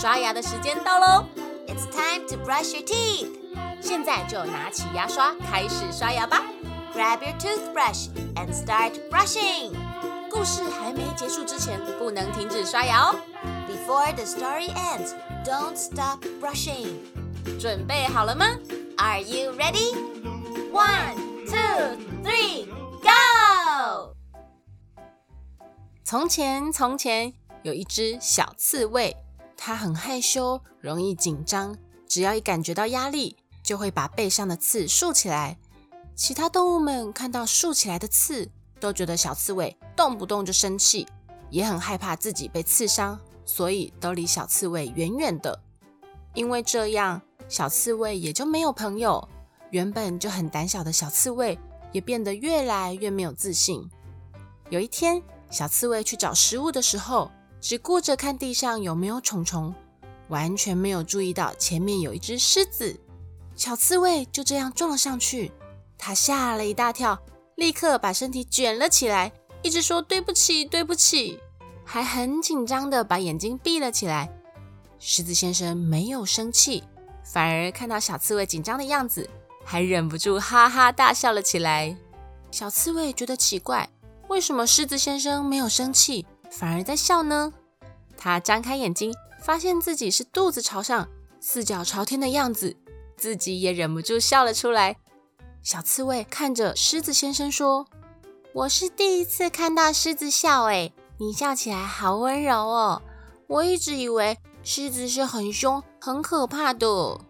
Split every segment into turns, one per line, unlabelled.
刷牙的时间到喽
！It's time to brush your teeth。
现在就拿起牙刷开始刷牙吧。
Grab your toothbrush and start brushing。
故事还没结束之前，不能停止刷牙哦。
Before the story ends, don't stop brushing。
准备好了吗
？Are you ready? One, two, three, go！
从前，从前有一只小刺猬，它很害羞，容易紧张，只要一感觉到压力，就会把背上的刺竖起来。其他动物们看到竖起来的刺，都觉得小刺猬动不动就生气，也很害怕自己被刺伤，所以都离小刺猬远远的。因为这样，小刺猬也就没有朋友。原本就很胆小的小刺猬，也变得越来越没有自信。有一天，小刺猬去找食物的时候，只顾着看地上有没有虫虫，完全没有注意到前面有一只狮子。小刺猬就这样撞了上去，它吓了一大跳，立刻把身体卷了起来，一直说对不起，对不起，还很紧张的把眼睛闭了起来。狮子先生没有生气，反而看到小刺猬紧张的样子。还忍不住哈哈大笑了起来。小刺猬觉得奇怪，为什么狮子先生没有生气，反而在笑呢？他张开眼睛，发现自己是肚子朝上、四脚朝天的样子，自己也忍不住笑了出来。小刺猬看着狮子先生说：“我是第一次看到狮子笑，诶，你笑起来好温柔哦。我一直以为狮子是很凶、很可怕的。”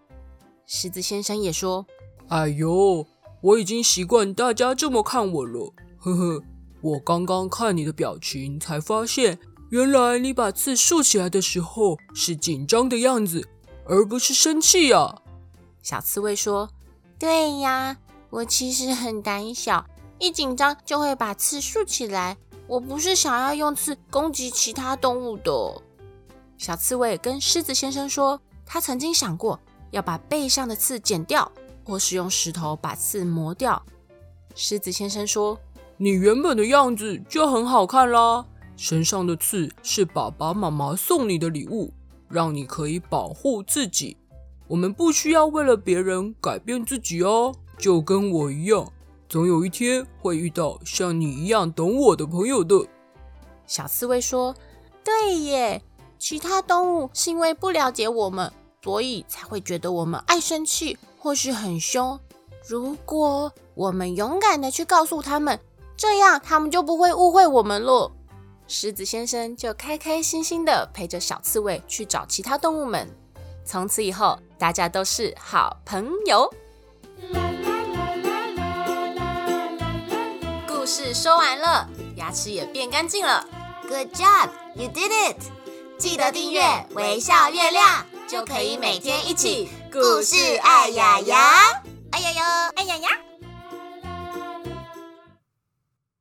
狮子先生也说。
哎呦，我已经习惯大家这么看我了，呵呵。我刚刚看你的表情，才发现原来你把刺竖起来的时候是紧张的样子，而不是生气呀。
小刺猬说：“对呀，我其实很胆小，一紧张就会把刺竖起来。我不是想要用刺攻击其他动物的。”小刺猬跟狮子先生说：“他曾经想过要把背上的刺剪掉。”或是用石头把刺磨掉。狮子先生说：“
你原本的样子就很好看啦，身上的刺是爸爸妈妈送你的礼物，让你可以保护自己。我们不需要为了别人改变自己哦，就跟我一样，总有一天会遇到像你一样懂我的朋友的。”
小刺猬说：“对耶，其他动物是因为不了解我们，所以才会觉得我们爱生气。”或是很凶，如果我们勇敢的去告诉他们，这样他们就不会误会我们了。狮子先生就开开心心的陪着小刺猬去找其他动物们。从此以后，大家都是好朋友。故事说完了，牙齿也变干净了。
Good job, you did it！记得订阅微笑月亮。就可以每天一起故事爱呀呀，
爱呀呀，
爱呀呀。